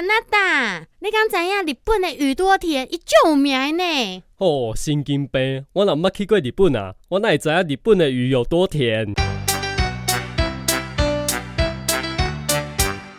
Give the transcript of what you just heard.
那达，你敢知影日本的宇多田伊足有名呢？哦，神经病！我若捌去过日本啊，我哪会知影日本的鱼有多甜？